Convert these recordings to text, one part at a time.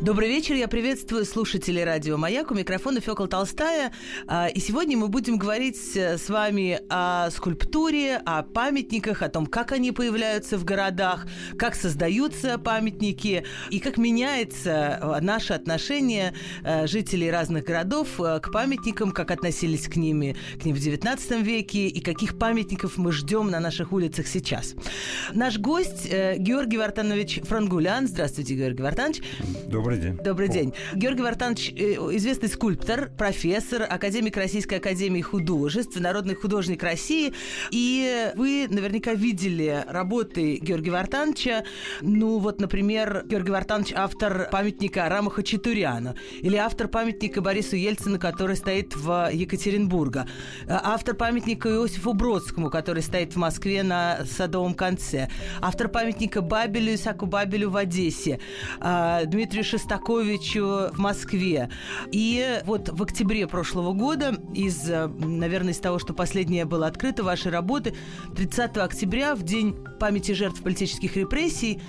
Добрый вечер, я приветствую слушателей радио «Маяк». У микрофона Фёкла Толстая. А, и сегодня мы будем говорить с вами о скульптуре, о памятниках, о том, как они появляются в городах, как создаются памятники и как меняется наше отношение э, жителей разных городов э, к памятникам, как относились к, ними, к ним в XIX веке и каких памятников мы ждем на наших улицах сейчас. Наш гость э, Георгий Вартанович Франгулян. Здравствуйте, Георгий Вартанович. Добрый Добрый день. Добрый день. Георгий Вартанович, э, известный скульптор, профессор, академик Российской Академии Художеств, народный художник России. И вы наверняка видели работы Георгия Вартановича. Ну, вот, например, Георгий Вартанович автор памятника Арама Хачатуряна. Или автор памятника Борису Ельцину, который стоит в Екатеринбурге. Э, автор памятника Иосифу Бродскому, который стоит в Москве на Садовом конце. Автор памятника Бабелю, Исаку Бабелю в Одессе. Э, Дмитрию Шестаковичу Шостаковичу в Москве. И вот в октябре прошлого года, из, наверное, из того, что последнее было открыто, вашей работы, 30 октября, в день памяти жертв политических репрессий,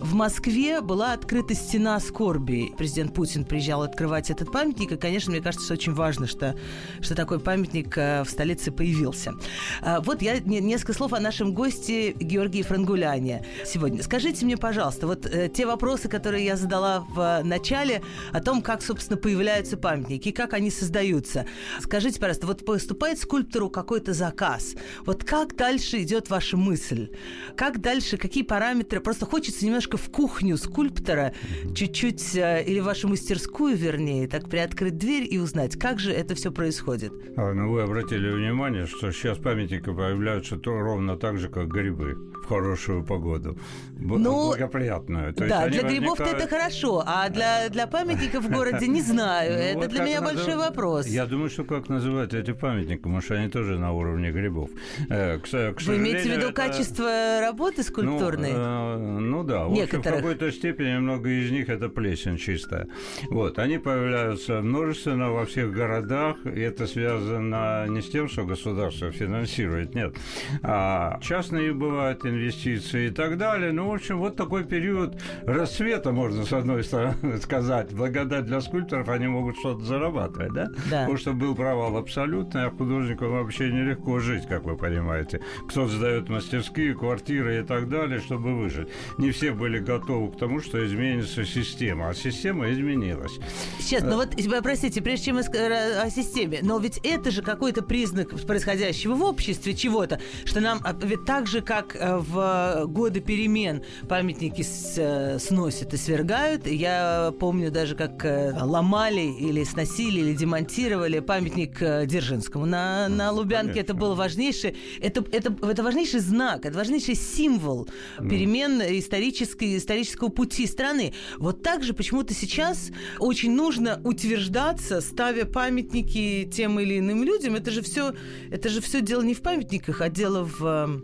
в Москве была открыта стена скорби. Президент Путин приезжал открывать этот памятник, и, конечно, мне кажется, очень важно, что, что такой памятник э, в столице появился. А, вот я несколько слов о нашем госте Георгии Франгуляне сегодня. Скажите мне, пожалуйста, вот э, те вопросы, которые я задала в начале, о том, как, собственно, появляются памятники, как они создаются. Скажите, пожалуйста, вот поступает скульптору какой-то заказ. Вот как дальше идет ваша мысль? Как дальше, какие параметры? Просто хочется немножко немножко в кухню скульптора, чуть-чуть, э, или вашу мастерскую, вернее, так приоткрыть дверь и узнать, как же это все происходит. А, ну, вы обратили внимание, что сейчас памятники появляются то, ровно так же, как грибы хорошую погоду. Ну, благоприятную. То да, для грибов-то это хорошо, а для, для памятников в городе не знаю. Ну, это для меня большой вопрос. Я думаю, что как называть эти памятники, потому что они тоже на уровне грибов. Э, к, к Вы имеете в виду это... качество работы скульптурной? Ну, э, ну да, некоторых. В какой-то степени много из них это плесень чистая. Вот, они появляются множественно во всех городах, и это связано не с тем, что государство финансирует, нет, а частные бывают инвестиции и так далее. Ну, в общем, вот такой период расцвета, можно с одной стороны сказать. Благодать для скульпторов, они могут что-то зарабатывать, да? Да. Потому что был провал абсолютный, а художникам вообще нелегко жить, как вы понимаете. Кто-то сдает мастерские, квартиры и так далее, чтобы выжить. Не все были готовы к тому, что изменится система, а система изменилась. Сейчас, ну вот, простите, прежде чем мы о системе, но ведь это же какой-то признак происходящего в обществе чего-то, что нам, а, ведь так же, как э, в годы перемен памятники э, сносят и свергают, я помню даже, как э, ломали или сносили, или демонтировали памятник Дзержинскому на, на Лубянке, Конечно. это было важнейшее, это, это, это важнейший знак, это важнейший символ ну. перемен исторической исторического пути страны. Вот так же почему-то сейчас очень нужно утверждаться, ставя памятники тем или иным людям. Это же все, это же все дело не в памятниках, а дело в,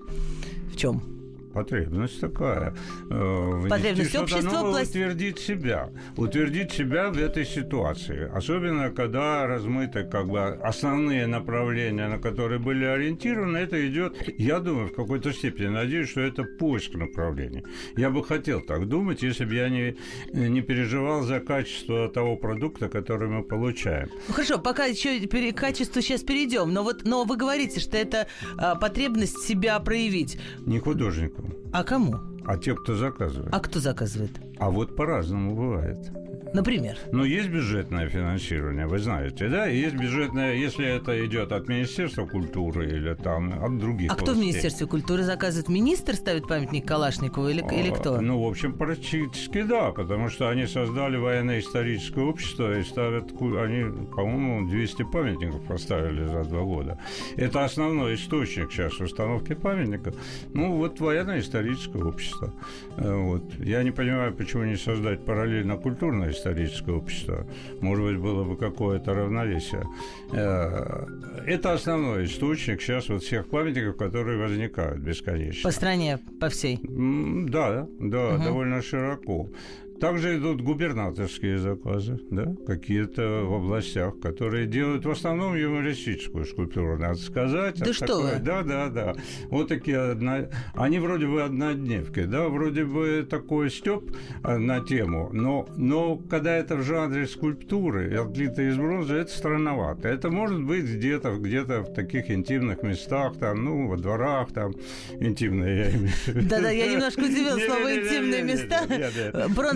в чем? Потребность такая. Э, Потребность общества новое, пласт... утвердить себя. Утвердить себя в этой ситуации. Особенно, когда размыты как бы основные направления, на которые были ориентированы, это идет, я думаю, в какой-то степени, надеюсь, что это поиск направления. Я бы хотел так думать, если бы я не, не переживал за качество того продукта, который мы получаем. Ну, хорошо, пока еще к качеству сейчас перейдем, но вот но вы говорите, что это а, потребность себя проявить. Не художнику. А кому? А те, кто заказывает. А кто заказывает? А вот по-разному бывает. Например? Ну, есть бюджетное финансирование, вы знаете, да? Есть бюджетное, если это идет от Министерства культуры или там от других А властей. кто в Министерстве культуры заказывает? Министр ставит памятник Калашникову или, а, или кто? Ну, в общем, практически да, потому что они создали военно-историческое общество и ставят, они, по-моему, 200 памятников поставили за два года. Это основной источник сейчас установки памятников. Ну, вот военно-историческое общество. Э, вот. Я не понимаю, почему не создать параллельно культурно-историческое общество? Может быть, было бы какое-то равновесие. Э, это основной источник сейчас вот всех памятников, которые возникают бесконечно. По стране, по всей? Да, да, угу. довольно широко. Также идут губернаторские заказы, да, какие-то в областях, которые делают в основном юмористическую скульптуру, надо сказать. Да а что такое, вы? Да, да, да. Вот такие одна... Они вроде бы однодневки, да, вроде бы такой стёб э, на тему, но, но когда это в жанре скульптуры, отлито из бронзы, это странновато. Это может быть где-то где-то в таких интимных местах, там, ну, во дворах, там, интимные, я имею в виду. Да-да, я немножко удивил слово «интимные места».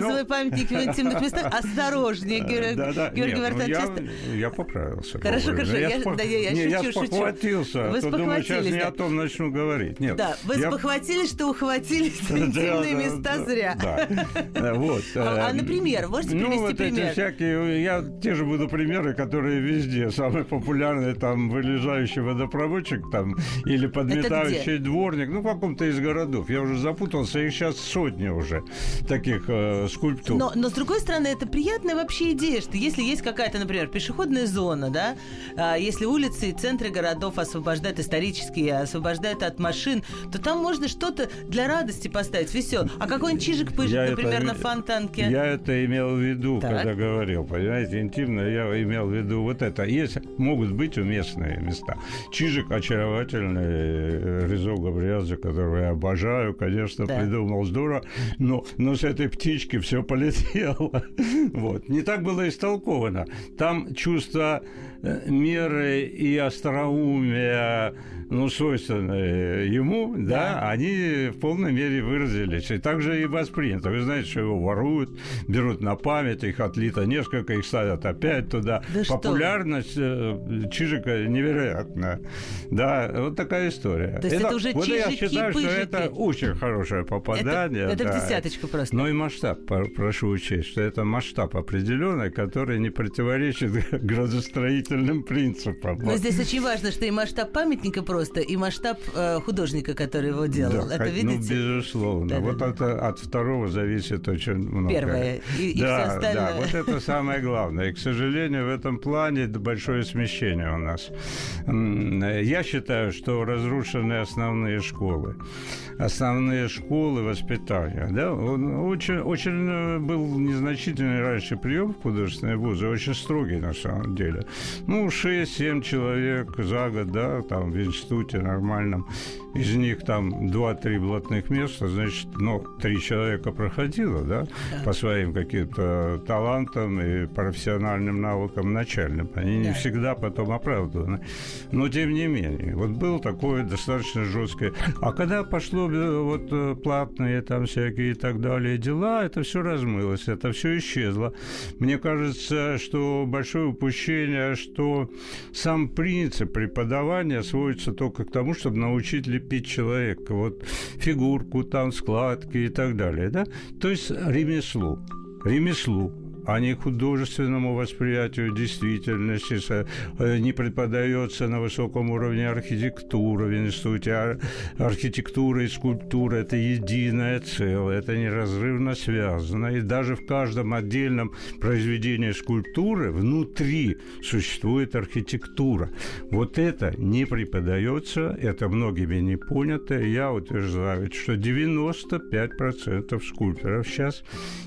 Бронзовые Делай памятники в интимных местах. Осторожнее, Георгий ну, Я поправился. Хорошо, хорошо. Я шучу, шучу. спохватился. Вы спохватились. Сейчас не о том начну говорить. Нет. Да, вы спохватились, что ухватились в интимные места зря. Да, вот. А, а, например, можете ну, привести пример? Ну, вот эти всякие, я те же буду примеры, которые везде. Самые популярные, там, вылезающий водопроводчик, там, или подметающий дворник, ну, в каком-то из городов. Я уже запутался, их сейчас сотни уже таких э, скульптур. Но, но с другой стороны, это приятная вообще идея, что если есть какая-то, например, пешеходная зона, да, а, если улицы и центры городов освобождают исторические, освобождают от машин, то там можно что-то для радости поставить, весел. А какой-нибудь чижик пыжик, например, это, на фонтанке? Я это имел в виду, так. когда говорил, понимаете, интимно я имел в виду вот это. Есть, могут быть уместные места. Чижик очаровательный, э, Резо Габриадзе, которого я обожаю, конечно, да. придумал здорово, но, но с этой птички все полетело. Вот. Не так было истолковано. Там чувство меры и остроумия ну, свойственные ему, да. да, они в полной мере выразились. И также и воспринято. Вы знаете, что его воруют, берут на память, их отлито несколько, их ставят опять туда. Да Популярность что? Э, Чижика невероятная. Да, вот такая история. То есть это, это уже Вот я считаю, пыжики. что это очень хорошее попадание. Это, это да. в десяточку просто. Но и масштаб, прошу учесть, что это масштаб определенный, который не противоречит градостроительным принципам. Но вот. здесь очень важно, что и масштаб памятника просто и масштаб э, художника, который его делал. Да, это ну, видите? Ну, безусловно. Да, вот да. Это, от второго зависит очень много. Первое. И, и да, все остальное. Да, вот это самое главное. И, к сожалению, в этом плане большое смещение у нас. Я считаю, что разрушены основные школы. Основные школы воспитания. Да? Он очень, очень э, был незначительный раньше прием в художественные вузы, очень строгий на самом деле. Ну, 6-7 человек за год, да, там в институте нормальном, из них там 2-3 блатных места, значит, ну, три человека проходило, да, да. по своим каким-то талантам и профессиональным навыкам начальным. Они да. не всегда потом оправданы. Но, тем не менее, вот было такое достаточно жесткое. А когда пошло э, вот э, платные там всякие и так далее дела, это все размылось, это все исчезло. Мне кажется, что большое упущение, что сам принцип преподавания сводится только к тому, чтобы научить лепить человека. Вот фигурку, там, складки и так далее. Да? То есть ремеслу. Ремеслу а не художественному восприятию действительности, э, не преподается на высоком уровне архитектуры в институте. Архитектура и скульптура – это единое целое, это неразрывно связано. И даже в каждом отдельном произведении скульптуры внутри существует архитектура. Вот это не преподается, это многими не понято. Я утверждаю, что 95% скульпторов сейчас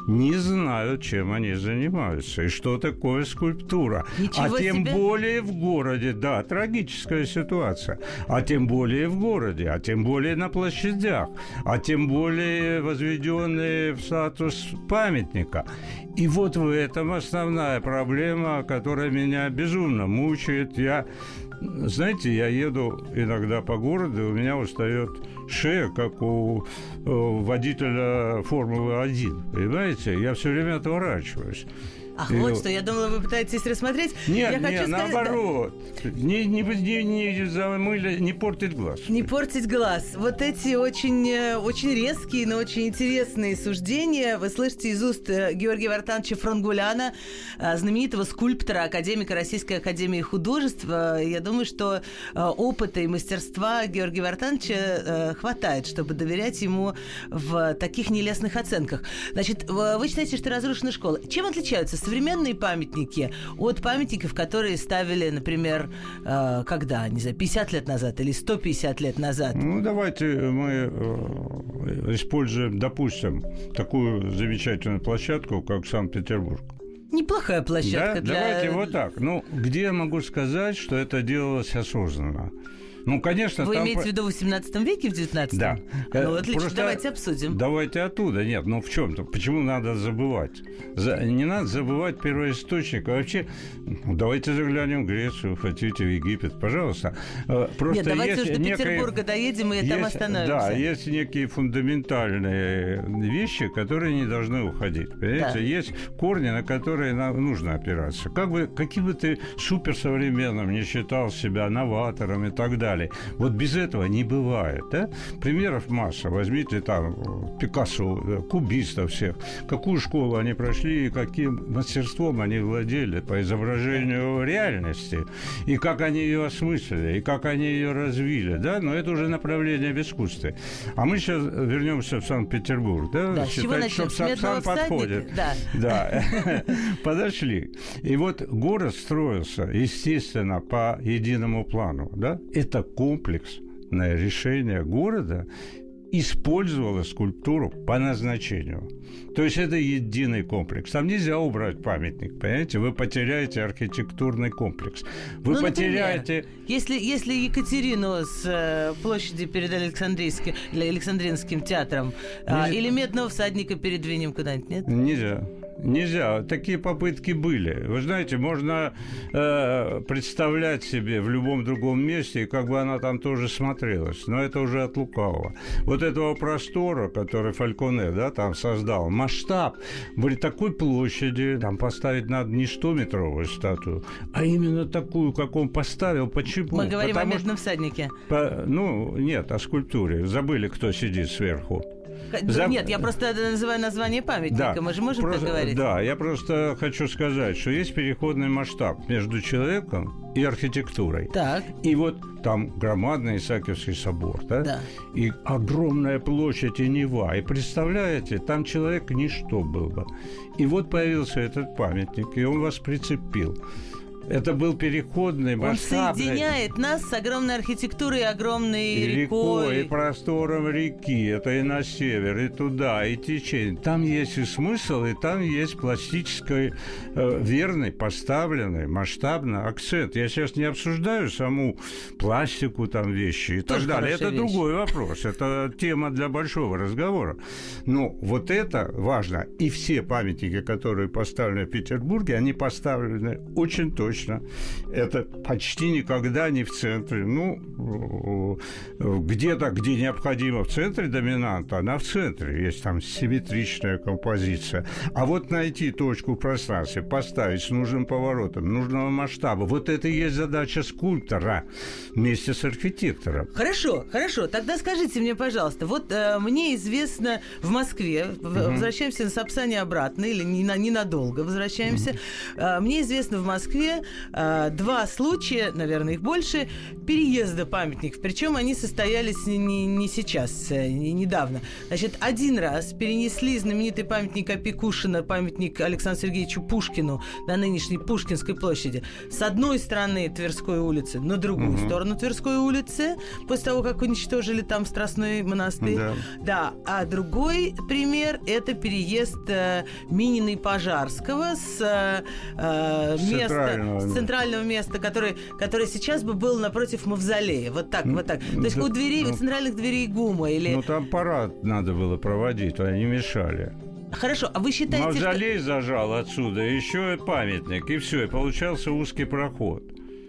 не знают, чем они занимаются занимаются. И что такое скульптура? Ничего а тем себе. более в городе, да, трагическая ситуация. А тем более в городе, а тем более на площадях, а тем более возведенные в статус памятника. И вот в этом основная проблема, которая меня безумно мучает. Я, знаете, я еду иногда по городу, у меня устает шея, как у водителя Формулы-1. Понимаете? Я все время отворачиваюсь. Ах, и... вот что, я думала, вы пытаетесь рассмотреть. Нет, я нет, хочу наоборот. Да. Не, не, не, не замыли, не портить глаз. Не портить глаз. Вот эти очень, э, очень резкие, но очень интересные суждения вы слышите из уст э, Георгия Вартановича Франгуляна, э, знаменитого скульптора, академика Российской Академии Художеств. Я думаю, что опыта и мастерства Георгия Вартановича хватает, чтобы доверять ему в таких нелестных оценках. Значит, вы считаете, что разрушена школа. Чем отличаются современные памятники от памятников, которые ставили, например, э, когда, не знаю, 50 лет назад или 150 лет назад? Ну, давайте мы э, используем, допустим, такую замечательную площадку, как Санкт-Петербург. Неплохая площадка да? для... Давайте вот так. Ну, где я могу сказать, что это делалось осознанно? Ну, конечно, Вы там... имеете в виду в 18 веке, в 19 Да. Ну, отлично, Просто давайте обсудим. Давайте оттуда. Нет, ну в чем-то. Почему надо забывать? За... Не надо забывать первоисточник. А вообще, ну, давайте заглянем в Грецию, хотите, в Египет, пожалуйста. Э, просто Нет, давайте есть уж до некое... Петербурга доедем и есть, там остановимся. Да, есть некие фундаментальные вещи, которые не должны уходить. Понимаете? Да. Есть корни, на которые нужно опираться. Как бы, каким бы ты суперсовременным не считал себя новатором и так далее, далее. Вот без этого не бывает. Да? Примеров масса. Возьмите там Пикассо, э, кубистов всех. Какую школу они прошли и каким мастерством они владели по изображению реальности. И как они ее осмыслили, и как они ее развили. Да? Но это уже направление в искусстве. А мы сейчас вернемся в Санкт-Петербург. Да? Да, Считать, что сам, сам подходит. Да. да. Подошли. И вот город строился, естественно, по единому плану. Да? Это комплексное решение города использовала скульптуру по назначению. То есть это единый комплекс. Там нельзя убрать памятник, понимаете? Вы потеряете архитектурный комплекс. Вы ну, потеряете... Например, если, если Екатерину с э, площади перед Александрийским, Александринским театром э, или Медного всадника передвинем куда-нибудь, нет? Нельзя. Нельзя. Такие попытки были. Вы знаете, можно э, представлять себе в любом другом месте, как бы она там тоже смотрелась. Но это уже от лукавого. Вот этого простора, который Фальконе да, там создал, масштаб были такой площади, там поставить надо не 100-метровую статую, а именно такую, как он поставил. Почему? Мы говорим Потому о медном всаднике. По, ну, нет, о скульптуре. Забыли, кто сидит сверху. За... Нет, я просто называю название памятника. Да, Мы же можем просто, так говорить. Да, я просто хочу сказать, что есть переходный масштаб между человеком и архитектурой. Так. И вот там громадный Исаакиевский собор, да? Да. И огромная площадь и Нева. И представляете, там человек ничто был бы. И вот появился этот памятник, и он вас прицепил. Это был переходный, масштабный. Он соединяет нас с огромной архитектурой и огромной и рекой. рекой. И простором реки. Это и на север, и туда, и течение. Там есть и смысл, и там есть пластический, э, верный, поставленный, масштабный акцент. Я сейчас не обсуждаю саму пластику там вещи и Тоже так далее. Это вещь. другой вопрос. Это тема для большого разговора. Но вот это важно. И все памятники, которые поставлены в Петербурге, они поставлены очень точно точно. Это почти никогда не в центре. Ну, где-то, где необходимо в центре доминанта, она в центре. Есть там симметричная композиция. А вот найти точку в пространстве, поставить с нужным поворотом, нужного масштаба, вот это и есть задача скульптора вместе с архитектором. Хорошо, хорошо. Тогда скажите мне, пожалуйста, вот э, мне известно в Москве, угу. возвращаемся на Сапсане обратно, или ненадолго возвращаемся, угу. э, мне известно в Москве э, два случая, наверное, их больше, переезда памятников. Причем они состоялись не, не сейчас, э, не недавно. Значит, один раз перенесли знаменитый памятник Опекушина, памятник Александру Сергеевичу Пушкину на нынешней Пушкинской площади. С одной стороны Тверской улицы, на другую угу. сторону Тверской улицы, после того, как уничтожили там Страстной монастырь. Да. да. А другой пример – это переезд э, Минина и Пожарского с э, места с центрального места, который, который сейчас бы был напротив мавзолея. Вот так, вот так. То есть да, у дверей, ну, у центральных дверей ГУМа или... Ну, там парад надо было проводить, они мешали. Хорошо, а вы считаете, Мавзолей что... зажал отсюда, еще и памятник, и все, и получался узкий проход.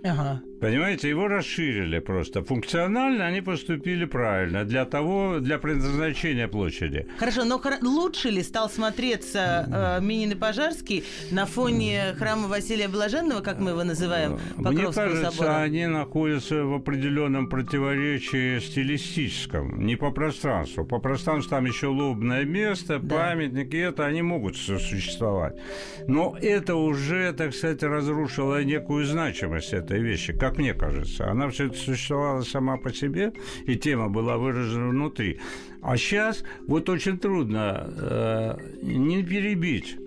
Ага. Понимаете, его расширили просто. Функционально они поступили правильно для того, для предназначения площади. Хорошо, но лучше ли стал смотреться э, Минин и Пожарский на фоне храма Василия Блаженного, как мы его называем, Покровского Мне кажется, собора? они находятся в определенном противоречии стилистическом, не по пространству. По пространству там еще лобное место, да. памятники, это они могут существовать. Но это уже, так сказать, разрушило некую значимость этой вещи, как как мне кажется. Она все существовала сама по себе, и тема была выражена внутри. А сейчас вот очень трудно э, не перебить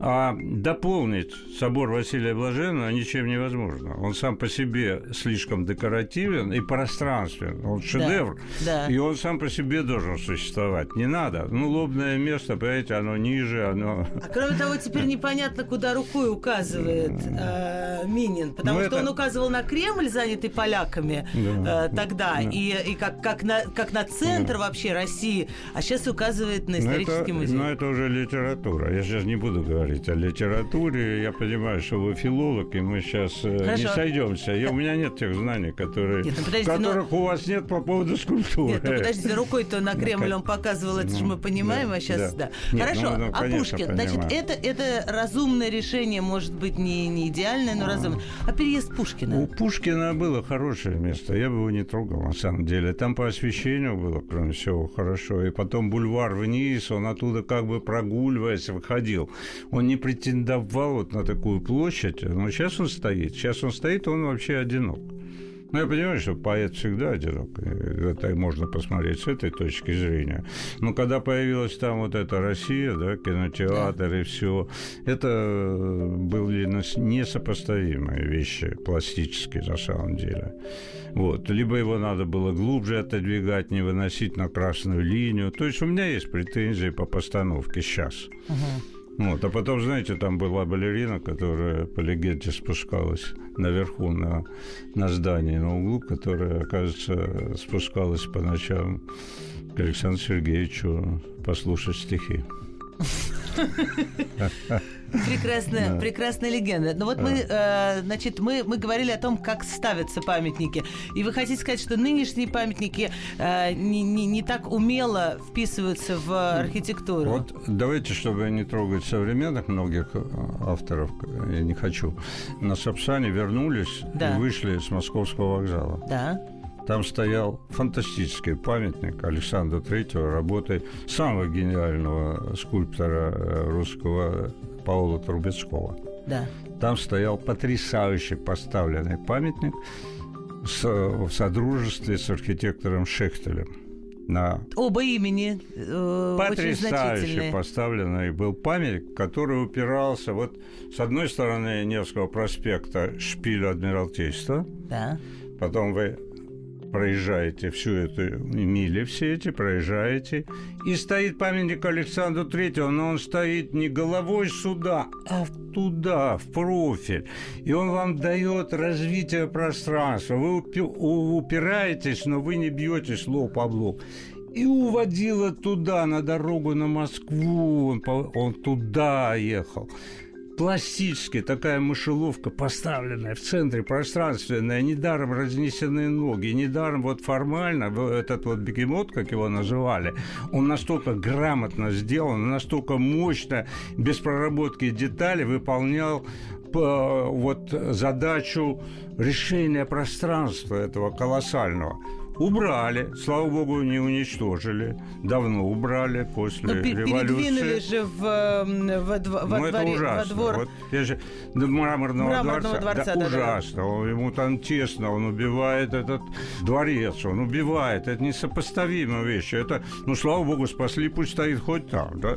а дополнить собор Василия Блаженного ничем невозможно. Он сам по себе слишком декоративен и пространствен. Он шедевр. Да, да. И он сам по себе должен существовать. Не надо. Ну, лобное место, понимаете, оно ниже, оно... А кроме того, теперь непонятно, куда рукой указывает э, Минин. Потому ну, что это... он указывал на Кремль, занятый поляками да. э, тогда. Да. И, и как, как, на, как на центр да. вообще России. А сейчас указывает на исторический но это, музей. Но это уже литература. Я сейчас не буду говорить говорить о литературе. Я понимаю, что вы филолог, и мы сейчас э, Хорошо. не сойдемся. Я, у меня нет тех знаний, которые, нет, ну, которых но... у вас нет по поводу скульптуры. Нет, ну подождите, рукой-то на Кремль он показывал, это ну, же мы понимаем, да, а сейчас да. да. Нет, Хорошо, ну, ну, а Пушкин, понимаю. значит, это, это разумное решение, может быть, не, не идеальное, но а. разумное. А переезд Пушкина? У Пушкина было хорошее место, я бы его не трогал, на самом деле. Там по освещению было, кроме всего, хорошо. И потом бульвар вниз, он оттуда как бы прогуливаясь, выходил он не претендовал вот на такую площадь, но сейчас он стоит. Сейчас он стоит, он вообще одинок. Ну, я понимаю, что поэт всегда одинок. Это можно посмотреть с этой точки зрения. Но когда появилась там вот эта Россия, да, кинотеатр и все, это были несопоставимые вещи пластические на самом деле. Вот. Либо его надо было глубже отодвигать, не выносить на красную линию. То есть у меня есть претензии по постановке сейчас. Угу. Вот, а потом, знаете, там была балерина, которая по легенде спускалась наверху на, на здании на углу, которая, оказывается, спускалась по ночам к Александру Сергеевичу послушать стихи. Прекрасная, да. прекрасная легенда. Но ну вот да. мы, э, значит, мы, мы говорили о том, как ставятся памятники. И вы хотите сказать, что нынешние памятники э, не, не, не так умело вписываются в архитектуру? Вот давайте, чтобы не трогать современных многих э, авторов, я не хочу, на Сапсане вернулись да. и вышли с Московского вокзала. Да. Там стоял фантастический памятник Александру Третьего, работы самого гениального скульптора э, русского Паула Трубецкого. Да. Там стоял потрясающий поставленный памятник с, в содружестве с архитектором Шехтелем. На Оба имени э, Потрясающе поставленный был памятник, который упирался вот с одной стороны Невского проспекта шпиль Адмиралтейства. Да. Потом вы проезжаете всю эту мили, все эти проезжаете, и стоит памятник Александру Третьему, но он стоит не головой сюда, а туда, в профиль. И он вам дает развитие пространства. Вы упираетесь, но вы не бьетесь лоб об лоб и уводила туда, на дорогу на Москву. Он, он туда ехал пластически такая мышеловка, поставленная в центре пространственная, недаром разнесены ноги, недаром вот формально этот вот бегемот, как его называли, он настолько грамотно сделан, настолько мощно, без проработки деталей выполнял вот задачу решения пространства этого колоссального. Убрали, слава богу, не уничтожили. Давно убрали после Но революции. Передвинули же в, в, в, во, ну, дворе, ужасно. во двор. Вот, я же, до мраморного, мраморного дворца. дворца да, да, ужасно. Да. Ему там тесно, он убивает этот дворец, он убивает. Это несопоставимые вещи. Это, ну, слава богу, спасли, пусть стоит хоть там, да?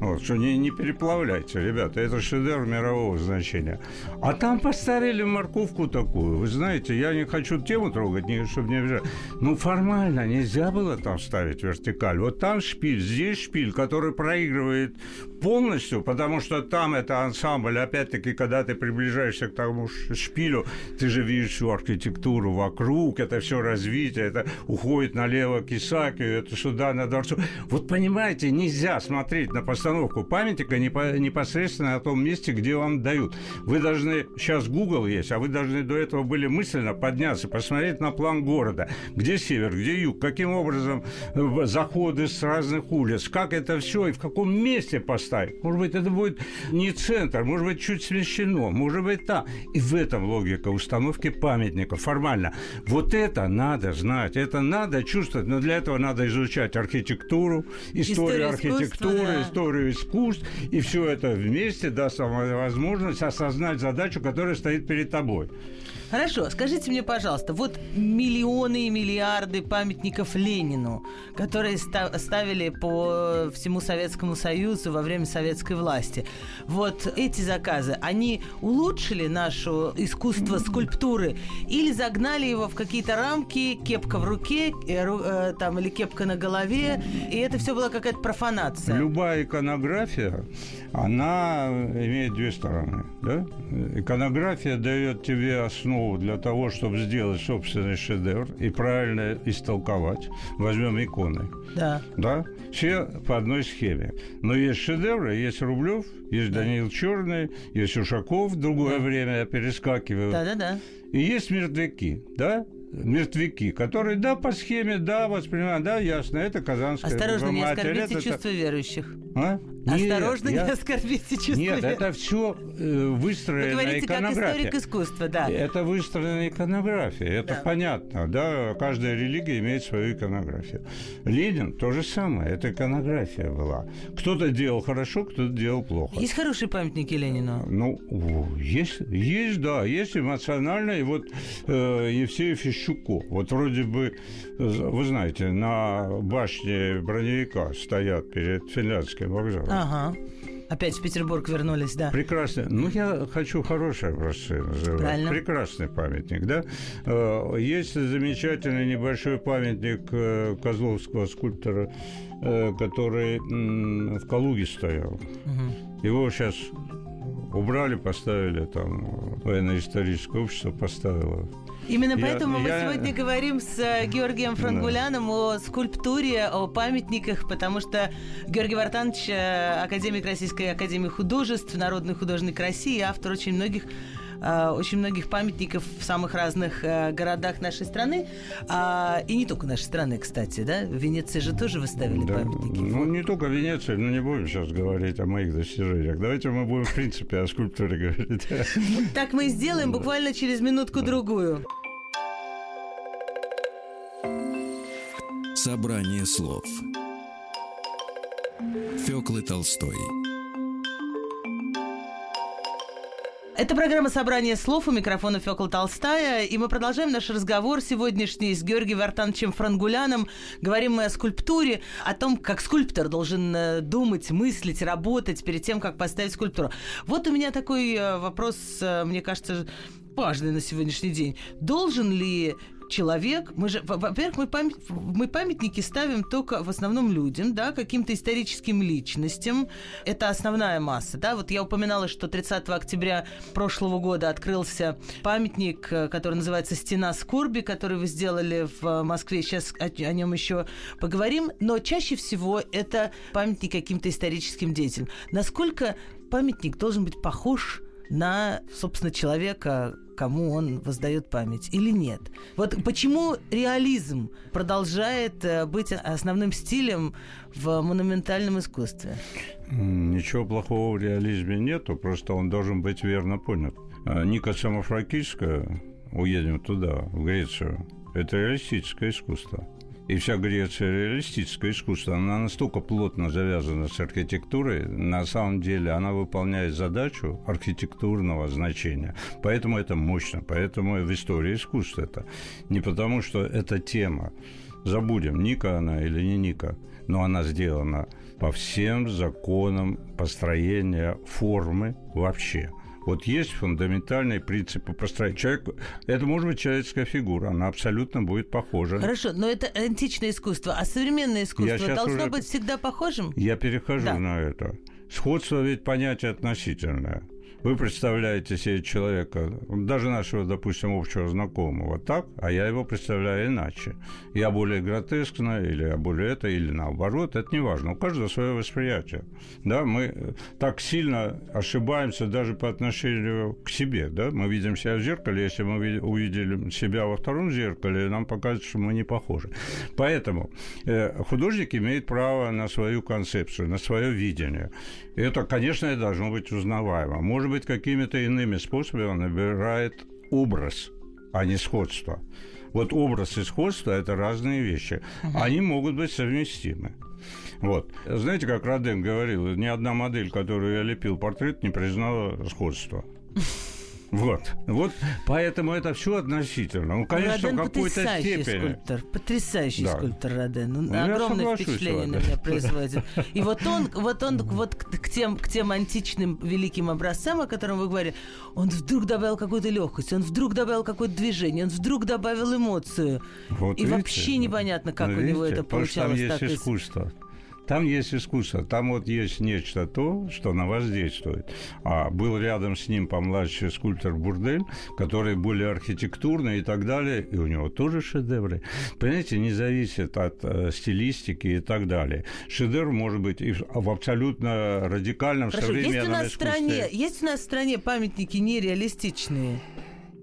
Вот, что не, не переплавляйте, ребята, это шедевр мирового значения. А там поставили морковку такую. Вы знаете, я не хочу тему трогать, не, чтобы не обижать. Ну, формально нельзя было там ставить вертикаль. Вот там шпиль, здесь шпиль, который проигрывает полностью, потому что там это ансамбль, опять-таки, когда ты приближаешься к тому шпилю, ты же видишь всю архитектуру вокруг, это все развитие, это уходит налево к Исаакию, это сюда на дворцу. Вот понимаете, нельзя смотреть на постановку памятника непосредственно на том месте, где вам дают. Вы должны, сейчас Google есть, а вы должны до этого были мысленно подняться, посмотреть на план города, где север, где юг, каким образом э, заходы с разных улиц, как это все и в каком месте поставить. Может быть, это будет не центр, может быть, чуть смещено, может быть, там. И в этом логика установки памятников формально. Вот это надо знать, это надо чувствовать, но для этого надо изучать архитектуру, историю, историю архитектуры, да. историю искусств, и все это вместе даст вам возможность осознать задачу, которая стоит перед тобой. Хорошо, скажите мне, пожалуйста, вот миллионы и миллиарды памятников Ленину, которые ставили по всему Советскому Союзу во время советской власти, вот эти заказы, они улучшили наше искусство скульптуры или загнали его в какие-то рамки, кепка в руке, э, э, там, или кепка на голове, и это все была какая-то профанация? Любая иконография, она имеет две стороны. Да? Иконография дает тебе основу основу для того, чтобы сделать собственный шедевр и правильно истолковать. Возьмем иконы. Да. Да? Все по одной схеме. Но есть шедевры, есть Рублев, есть да. Даниил Черный, есть Ушаков, другое да. время я перескакиваю. Да-да-да. И есть мертвяки, да? мертвяки, которые, да, по схеме, да, воспринимают, да, ясно, это казанская Осторожно, не оскорбите это, чувства верующих. А? Осторожно, нет, не оскорбите чувства Нет, это все э, выстроена Вы говорите, иконография. как историк искусства, да. Это выстроена иконография, это да. понятно, да, каждая религия имеет свою иконографию. Ленин то же самое, это иконография была. Кто-то делал хорошо, кто-то делал плохо. Есть хорошие памятники Ленину? Ну, есть, есть, да, есть эмоционально, и вот э, Евсеев Ищуко, вот вроде бы, вы знаете, на башне броневика стоят перед финляндским вокзалом. Ага. Опять в Петербург вернулись, да. Прекрасно. Ну, я хочу хорошие образцы называть. Правильно. Прекрасный памятник, да. Э, есть замечательный небольшой памятник э, козловского скульптора, э, который в Калуге стоял. Угу. Его сейчас убрали, поставили там военно-историческое общество поставило Именно поэтому я, мы я... сегодня говорим с э, Георгием Франгуляном да. о скульптуре, о памятниках, потому что Георгий Вартанович, э, академик Российской Академии Художеств, народный художник России, автор очень многих э, очень многих памятников в самых разных городах нашей страны. А, и не только нашей страны, кстати, да? В Венеции же тоже выставили да. памятники. Ну, не только в Венеции, но не будем сейчас говорить о моих достижениях. Давайте мы будем, в принципе, о скульптуре говорить. Так мы и сделаем буквально через минутку-другую. Собрание слов Фёклы Толстой Это программа «Собрание слов» у микрофона Фёкла Толстая, и мы продолжаем наш разговор сегодняшний с Георгием Вартановичем Франгуляном. Говорим мы о скульптуре, о том, как скульптор должен э, думать, мыслить, работать перед тем, как поставить скульптуру. Вот у меня такой э, вопрос, э, мне кажется, важный на сегодняшний день. Должен ли человек, мы же, во-первых, мы, памят, мы памятники ставим только в основном людям, да, каким-то историческим личностям. Это основная масса, да. Вот я упоминала, что 30 октября прошлого года открылся памятник, э, который называется «Стена скорби», который вы сделали в Москве. Сейчас о, о нем еще поговорим. Но чаще всего это памятник каким-то историческим деятелям. Насколько памятник должен быть похож на, собственно, человека, кому он воздает память или нет. Вот почему реализм продолжает э, быть основным стилем в монументальном искусстве? Ничего плохого в реализме нету, просто он должен быть верно понят. А Ника Самофракийская, уедем туда, в Грецию, это реалистическое искусство. И вся Греция реалистическое искусство, она настолько плотно завязана с архитектурой, на самом деле она выполняет задачу архитектурного значения. Поэтому это мощно, поэтому в истории искусства это. Не потому, что это тема. Забудем, Ника она или не Ника, но она сделана по всем законам построения формы вообще – вот есть фундаментальные принципы построения. Человек, это может быть человеческая фигура, она абсолютно будет похожа. Хорошо, но это античное искусство, а современное искусство должно уже... быть всегда похожим? Я перехожу да. на это. Сходство ведь понятие относительное – вы представляете себе человека, даже нашего, допустим, общего знакомого так, а я его представляю иначе. Я более гротескно, или я более это, или наоборот, это не важно. У каждого свое восприятие. Да, мы так сильно ошибаемся даже по отношению к себе. Да? Мы видим себя в зеркале, если мы увидели себя во втором зеркале, нам покажется, что мы не похожи. Поэтому э, художник имеет право на свою концепцию, на свое видение. Это, конечно, должно быть узнаваемо. Может быть, какими-то иными способами он набирает образ, а не сходство. Вот образ и сходство – это разные вещи. Угу. Они могут быть совместимы. Вот. Знаете, как Роден говорил, ни одна модель, которую я лепил портрет, не признала сходства. Вот. Вот поэтому это все относительно. Ну, конечно, Роден в какой-то степени. скульптор. Потрясающий да. скульптор Роден. Ну, ну, огромное впечатление на меня производит. И вот он, вот он вот к тем, к тем античным великим образцам, о котором вы говорили, он вдруг добавил какую-то легкость, он вдруг добавил какое-то движение, он вдруг добавил эмоцию. Вот и видите, вообще непонятно, как видите, у него это получалось. Там есть так искусство. Там есть искусство, там вот есть нечто то, что на вас действует. А был рядом с ним помладший скульптор Бурдель, который более архитектурный и так далее, и у него тоже шедевры. Понимаете, не зависит от э, стилистики и так далее. Шедевр может быть и в абсолютно радикальном Хорошо, современном есть у нас искусстве. Стране, есть у нас в стране памятники нереалистичные?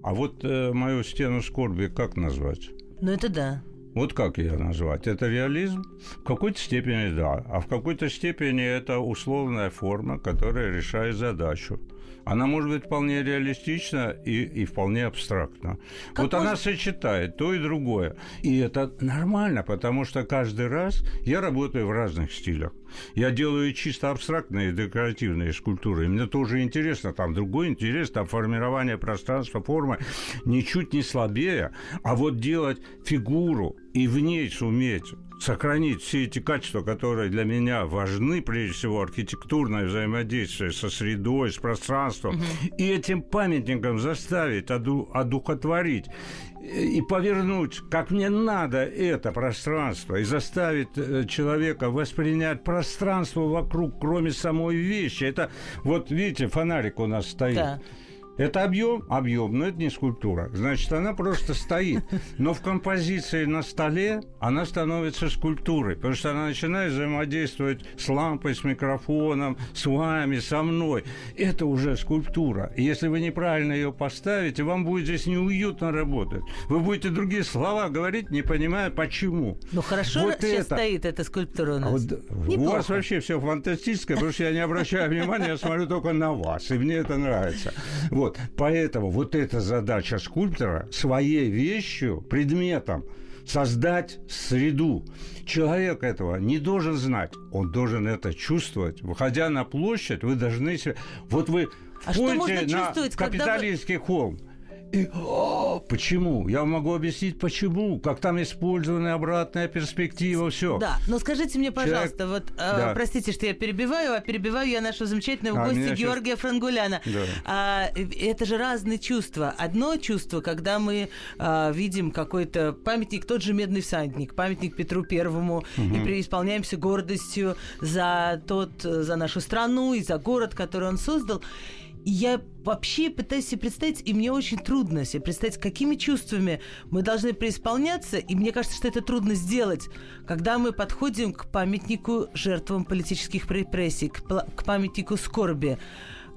А вот э, мою стену скорби как назвать? Ну, это да. Вот как ее назвать? Это реализм? В какой-то степени да, а в какой-то степени это условная форма, которая решает задачу. Она может быть вполне реалистична и, и вполне абстрактна. Как вот может... она сочетает то и другое. И это нормально, потому что каждый раз я работаю в разных стилях. Я делаю чисто абстрактные декоративные скульптуры. И мне тоже интересно, там другой интерес, там формирование пространства, формы ничуть не слабее. А вот делать фигуру и в ней суметь сохранить все эти качества, которые для меня важны, прежде всего архитектурное взаимодействие со средой, с пространством, угу. и этим памятником заставить оду, одухотворить и повернуть, как мне надо это пространство, и заставить э, человека воспринять пространство вокруг, кроме самой вещи. Это вот видите, фонарик у нас стоит. Да. Это объем? Объем, но это не скульптура. Значит, она просто стоит. Но в композиции на столе она становится скульптурой, потому что она начинает взаимодействовать с лампой, с микрофоном, с вами, со мной. Это уже скульптура. И если вы неправильно ее поставите, вам будет здесь неуютно работать. Вы будете другие слова говорить, не понимая, почему. Ну хорошо вот сейчас это. стоит эта скульптура у нас. Вот, у вас вообще все фантастическое, потому что я не обращаю внимания, я смотрю только на вас, и мне это нравится. Вот, поэтому вот эта задача скульптора своей вещью, предметом, создать среду. Человек этого не должен знать, он должен это чувствовать. Выходя на площадь, вы должны себе... Вот вы а входите на капиталистский вы... холм, и о, почему? Я могу объяснить, почему. Как там использована обратная перспектива, все. Да, но скажите мне, пожалуйста, Человек... вот, э, да. простите, что я перебиваю, а перебиваю я нашего замечательного а, гостя Георгия сейчас... Франгуляна. Да. А, это же разные чувства. Одно чувство, когда мы а, видим какой-то памятник, тот же Медный всадник, памятник Петру Первому, угу. и преисполняемся гордостью за тот, за нашу страну и за город, который он создал я вообще пытаюсь себе представить, и мне очень трудно себе представить, какими чувствами мы должны преисполняться, и мне кажется, что это трудно сделать, когда мы подходим к памятнику жертвам политических репрессий, к, к памятнику скорби.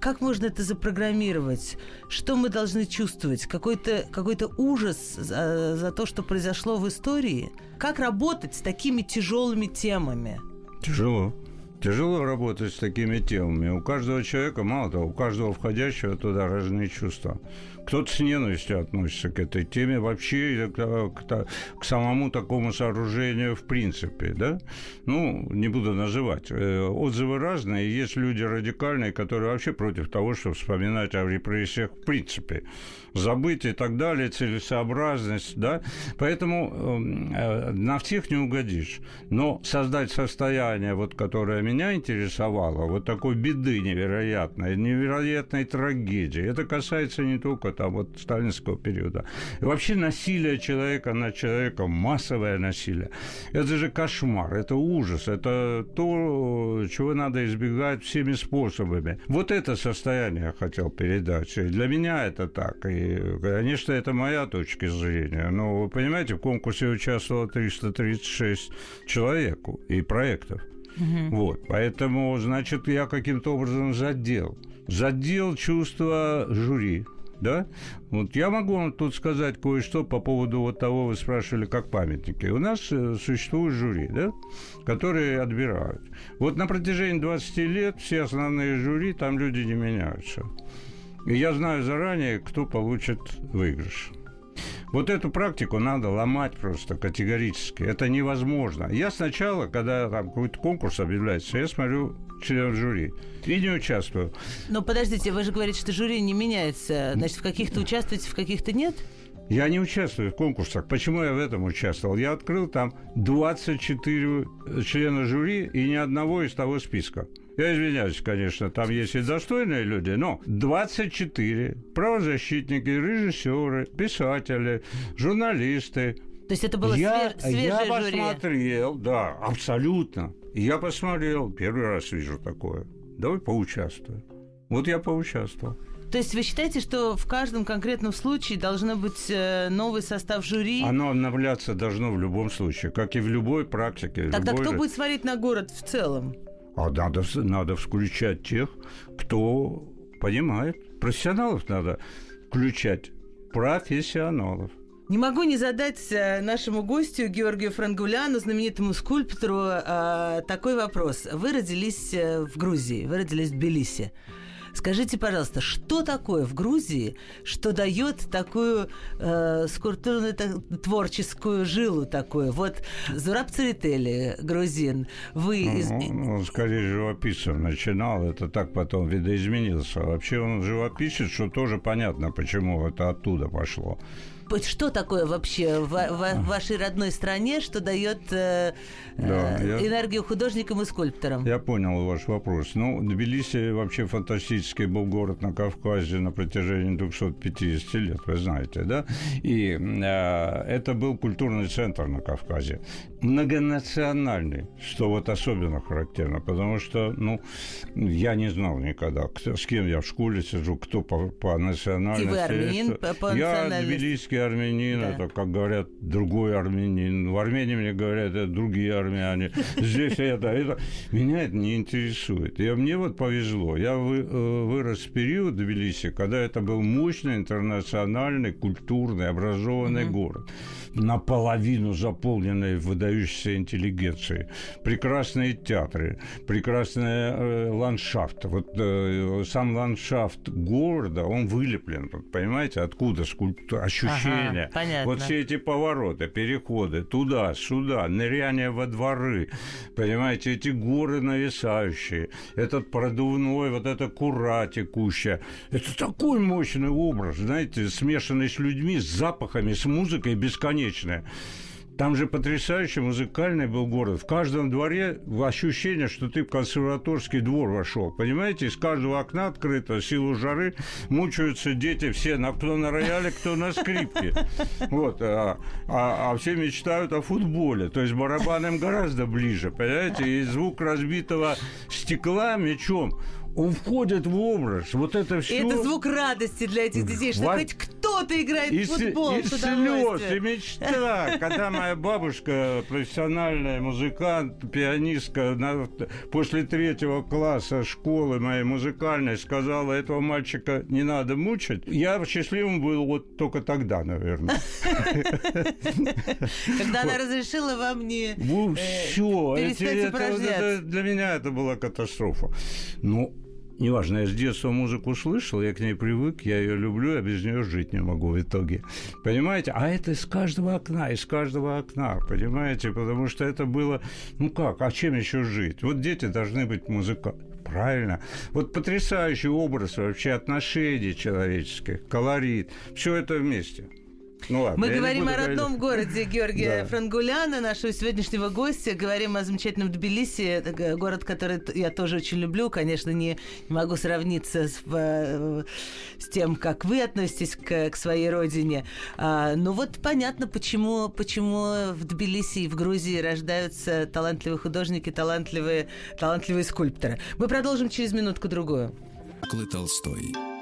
Как можно это запрограммировать? Что мы должны чувствовать? Какой-то какой ужас за, за то, что произошло в истории? Как работать с такими тяжелыми темами? Тяжело. Тяжело работать с такими темами. У каждого человека, мало того, у каждого входящего туда разные чувства. Кто-то с ненавистью относится к этой теме, вообще к, к, к самому такому сооружению в принципе, да? Ну, не буду называть. Э, отзывы разные. Есть люди радикальные, которые вообще против того, чтобы вспоминать о репрессиях в принципе. Забыть и так далее, целесообразность, да? Поэтому эм, э, на всех не угодишь. Но создать состояние, вот, которое меня интересовало, вот такой беды невероятной, невероятной трагедии, это касается не только там вот сталинского периода. И вообще насилие человека над человеком, массовое насилие, это же кошмар, это ужас, это то, чего надо избегать всеми способами. Вот это состояние я хотел передать. И для меня это так. И, конечно, это моя точка зрения. Но вы понимаете, в конкурсе участвовало 336 человек и проектов. Угу. Вот, поэтому, значит, я каким-то образом задел. Задел чувство жюри, да? Вот я могу вам тут сказать кое-что по поводу вот того, вы спрашивали, как памятники. У нас э, существует жюри, да, которые отбирают. Вот на протяжении 20 лет все основные жюри, там люди не меняются. И я знаю заранее, кто получит выигрыш. Вот эту практику надо ломать просто категорически. Это невозможно. Я сначала, когда там какой-то конкурс объявляется, я смотрю член жюри и не участвую. Но подождите, вы же говорите, что жюри не меняется. Значит, в каких-то участвуете, в каких-то нет? Я не участвую в конкурсах. Почему я в этом участвовал? Я открыл там 24 члена жюри и ни одного из того списка. Я извиняюсь, конечно, там есть и достойные люди, но 24 правозащитники, режиссеры, писатели, журналисты. То есть это было я, свеж, свежее Я жюри? посмотрел, да, абсолютно. Я посмотрел, первый раз вижу такое. Давай поучаствую. Вот я поучаствовал. То есть вы считаете, что в каждом конкретном случае должен быть э, новый состав жюри? Оно обновляться должно в любом случае, как и в любой практике. Тогда любой... кто будет смотреть на город в целом? А надо, надо включать тех, кто понимает. Профессионалов надо включать. Профессионалов. Не могу не задать э, нашему гостю Георгию Франгуляну, знаменитому скульптору, э, такой вопрос. Вы родились э, в Грузии, вы родились в Тбилиси. Скажите, пожалуйста, что такое в Грузии, что дает такую э, скульптурную творческую жилу такую? Вот Зураб Церетели, грузин, вы... Ну, из... ну, скорее живописцем начинал, это так потом видоизменился. Вообще он живописец, что тоже понятно, почему это оттуда пошло. Что такое вообще в, в, в вашей родной стране, что дает э, да, э, я... энергию художникам и скульпторам? Я понял ваш вопрос. Ну, Тбилиси вообще фантастический был город на Кавказе на протяжении 250 лет, вы знаете, да? И э, это был культурный центр на Кавказе. Многонациональный, что вот особенно характерно, потому что, ну, я не знал никогда, с кем я в школе сижу, кто по, по национальности. И вы армянин по, по Я тбилисский армянин, да. это, как говорят, другой армянин. В Армении мне говорят, это другие армяне. Здесь это, это. Меня это не интересует. И мне вот повезло. Я вы, э, вырос в период в Тбилиси, когда это был мощный интернациональный, культурный, образованный mm-hmm. город наполовину заполненной выдающейся интеллигенцией, прекрасные театры, прекрасный э, ландшафт. Вот э, сам ландшафт города, он вылеплен, понимаете, откуда скульптура, ощущения. Ага, вот все эти повороты, переходы туда, сюда, ныряние во дворы, понимаете, эти горы нависающие, этот продувной, вот эта кура текущая. Это такой мощный образ, знаете, смешанный с людьми, с запахами, с музыкой бесконечное. Там же потрясающий музыкальный был город. В каждом дворе ощущение, что ты в консерваторский двор вошел. Понимаете, из каждого окна открыто, силу жары мучаются дети все, на, кто на рояле, кто на скрипке. Вот, а, а, а все мечтают о футболе. То есть барабан им гораздо ближе, понимаете? И звук разбитого стекла мечом он входит в образ. Вот это все. И это звук радости для этих детей, что Во... хоть кто-то играет и в футбол. И слез, и мечта. Когда моя бабушка, профессиональная музыкант, пианистка, на... после третьего класса школы моей музыкальной сказала, этого мальчика не надо мучить, я счастливым был вот только тогда, наверное. Когда она разрешила вам не ну, все. Для меня это была катастрофа. Ну, неважно, я с детства музыку слышал, я к ней привык, я ее люблю, я без нее жить не могу в итоге. Понимаете? А это из каждого окна, из каждого окна, понимаете? Потому что это было, ну как, а чем еще жить? Вот дети должны быть музыкантами. Правильно. Вот потрясающий образ вообще отношений человеческих, колорит. Все это вместе. Ну, ладно, Мы говорим о родном говорить. городе Георгия да. Франгуляна, нашего сегодняшнего гостя. Говорим о замечательном Тбилиси. Это город, который я тоже очень люблю. Конечно, не, не могу сравниться с, с тем, как вы относитесь к, к своей родине. А, но вот понятно, почему, почему в Тбилиси и в Грузии рождаются талантливые художники, талантливые, талантливые скульпторы. Мы продолжим через минутку-другую. Клы Толстой.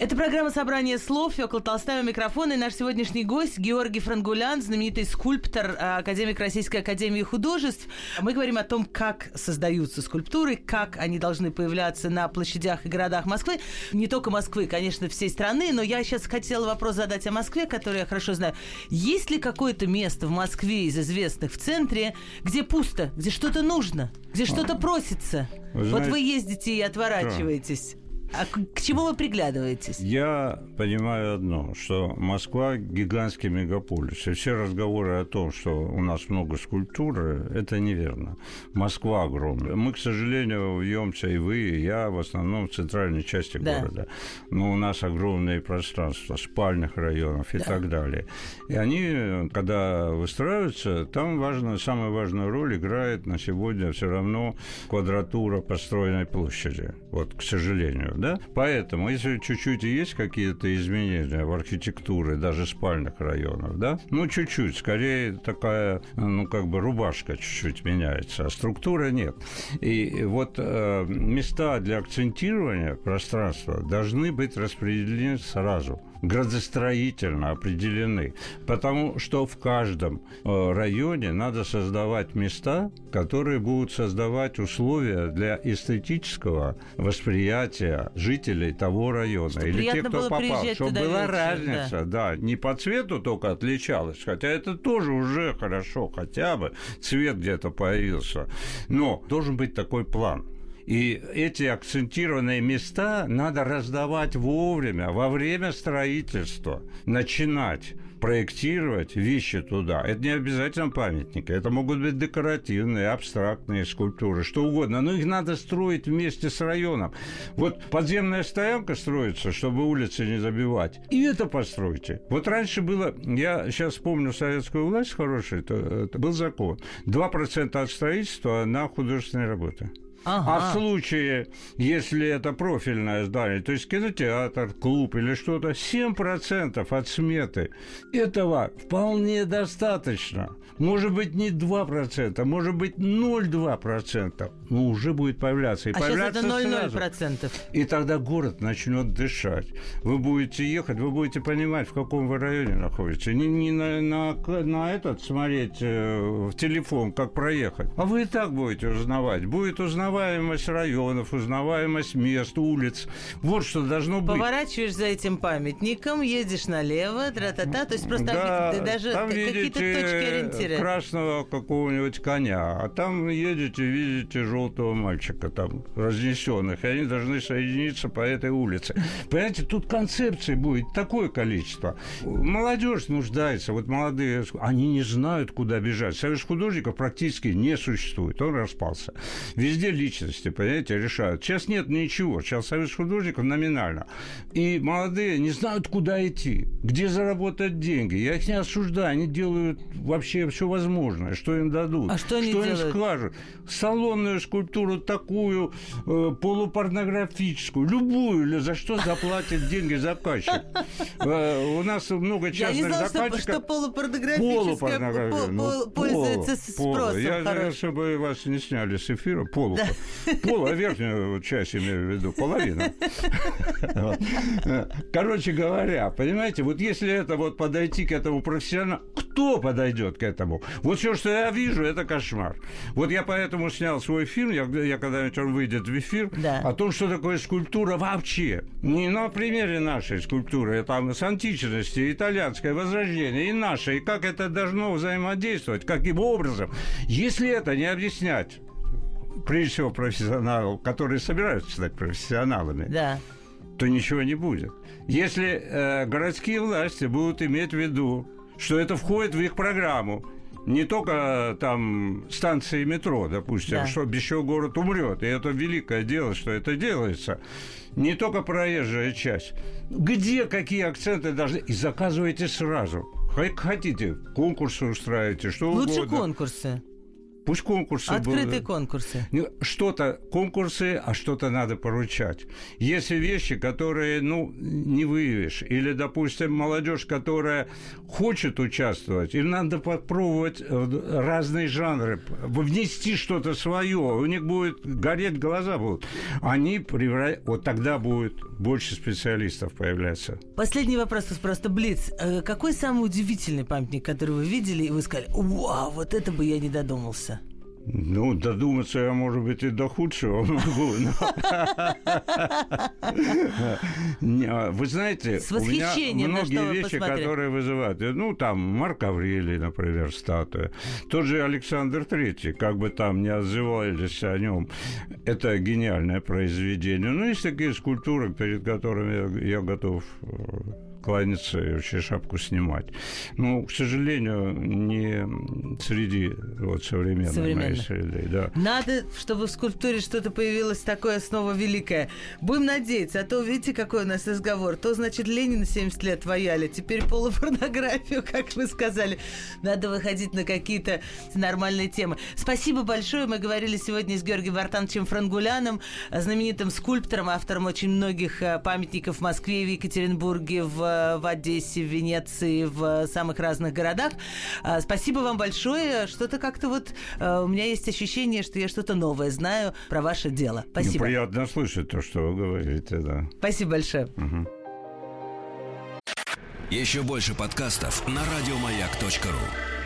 Это программа «Собрание слов». Фёкла Толстая у микрофона. И наш сегодняшний гость Георгий Франгулян, знаменитый скульптор, а, академик Российской Академии Художеств. Мы говорим о том, как создаются скульптуры, как они должны появляться на площадях и городах Москвы. Не только Москвы, конечно, всей страны, но я сейчас хотела вопрос задать о Москве, который я хорошо знаю. Есть ли какое-то место в Москве из известных в центре, где пусто, где что-то нужно, где что-то просится? Вы знаете, вот вы ездите и отворачиваетесь. А к, чему вы приглядываетесь? Я понимаю одно, что Москва гигантский мегаполис. И все разговоры о том, что у нас много скульптуры, это неверно. Москва огромная. Мы, к сожалению, вьемся, и вы, и я, в основном в центральной части да. города. Но у нас огромные пространства спальных районов и да. так далее. И они, когда выстраиваются, там важно, самую важную роль играет на сегодня все равно квадратура построенной площади. Вот, к сожалению да? Поэтому, если чуть-чуть есть какие-то изменения в архитектуре даже спальных районов, да, ну, чуть-чуть, скорее такая, ну, как бы рубашка чуть-чуть меняется, а структура нет. И вот э, места для акцентирования пространства должны быть распределены сразу градостроительно определены, потому что в каждом э, районе надо создавать места, которые будут создавать условия для эстетического восприятия жителей того района что или тех, кто попал, чтобы была вечер, разница, да. да, не по цвету только отличалась, хотя это тоже уже хорошо, хотя бы цвет где-то появился, но должен быть такой план. И эти акцентированные места надо раздавать вовремя, во время строительства, начинать проектировать вещи туда. Это не обязательно памятники, это могут быть декоративные, абстрактные скульптуры, что угодно, но их надо строить вместе с районом. Вот подземная стоянка строится, чтобы улицы не забивать, и это постройте. Вот раньше было, я сейчас помню советскую власть хорошая, это, это был закон, 2% от строительства на художественные работы. Ага. А в случае, если это профильное здание, то есть кинотеатр, клуб или что-то, 7% от сметы этого вполне достаточно. Может быть, не 2%, может быть, 0,2%, но уже будет появляться. И а появляться сейчас это 0,0%. И тогда город начнет дышать. Вы будете ехать, вы будете понимать, в каком вы районе находитесь. Не, не на, на, на этот смотреть э, в телефон, как проехать, а вы и так будете узнавать. Будет узнавать узнаваемость районов, узнаваемость мест, улиц. Вот что должно быть. Поворачиваешь за этим памятником, едешь налево, тра-та-та, то есть просто да, даже какие-то точки ориентира. красного какого-нибудь коня, а там едете, видите желтого мальчика там разнесенных, и они должны соединиться по этой улице. Понимаете, тут концепции будет такое количество. Молодежь нуждается, вот молодые, они не знают, куда бежать. Союз художников практически не существует, он распался. Везде личности, понимаете, решают. Сейчас нет ничего. Сейчас союз художников номинально. И молодые не знают, куда идти, где заработать деньги. Я их не осуждаю. Они делают вообще все возможное, что им дадут. А что они что делают? им скажут. Салонную скульптуру такую, э, полупорнографическую, любую, за что заплатит деньги заказчик. Э, у нас много частных Я не знала, заказчиков. Что, полупорнографическая ну, пользуется спросом. Я, чтобы вас не сняли с эфира, полу. Да. Пол, а верхнюю часть имею в виду, половина. Короче говоря, понимаете, вот если это вот подойти к этому профессионально, кто подойдет к этому? Вот все, что я вижу, это кошмар. Вот я поэтому снял свой фильм, я, я когда-нибудь он выйдет в эфир, да. о том, что такое скульптура вообще. Не на примере нашей скульптуры, там с античности, итальянское возрождение и наше, и как это должно взаимодействовать, каким образом. Если это не объяснять прежде всего профессионалов, которые собираются стать профессионалами, да. то ничего не будет. Если э, городские власти будут иметь в виду, что это входит в их программу, не только там станции метро, допустим, да. что еще город умрет. И это великое дело, что это делается. Не только проезжая часть. Где какие акценты должны... И заказывайте сразу. Хотите, конкурсы устраивайте, что Лучше угодно. конкурсы. Пусть конкурсы Открытые будут. конкурсы. Что-то конкурсы, а что-то надо поручать. Если вещи, которые, ну, не выявишь, или, допустим, молодежь, которая хочет участвовать, им надо попробовать э, разные жанры, внести что-то свое, у них будет гореть глаза будут. Они превращают... Вот тогда будет больше специалистов появляться. Последний вопрос просто Блиц. Э, какой самый удивительный памятник, который вы видели, и вы сказали, вау, вот это бы я не додумался? Ну, додуматься я, может быть, и до худшего могу. А, вы знаете, у меня многие вещи, которые вызывают. Ну, там Марк Аврелий, например, статуя. Тот же Александр Третий, как бы там не отзывались о нем. Это гениальное произведение. Ну, есть такие скульптуры, перед которыми я готов э, кланяться и вообще шапку снимать. Ну, к сожалению, не среди вот современной Современно. моей среды. Да. Надо, чтобы в скульптуре что-то появилось такое снова великое. Будем надеяться, а то видите, какой у нас разговор. То, значит, Ленина 70 лет ваяли, теперь полупорнографию, как вы сказали. Надо выходить на какие-то нормальные темы. Спасибо большое. Мы говорили сегодня с Георгием Вартановичем Франгуляном, знаменитым скульптором, автором очень многих э, памятников в Москве, в Екатеринбурге, в в Одессе, в Венеции, в самых разных городах. А, спасибо вам большое. Что-то как-то вот а, у меня есть ощущение, что я что-то новое знаю про ваше дело. Спасибо. Ну, приятно слышать то, что вы говорите, да. Спасибо большое. Угу. Еще больше подкастов на радиомаяк.ру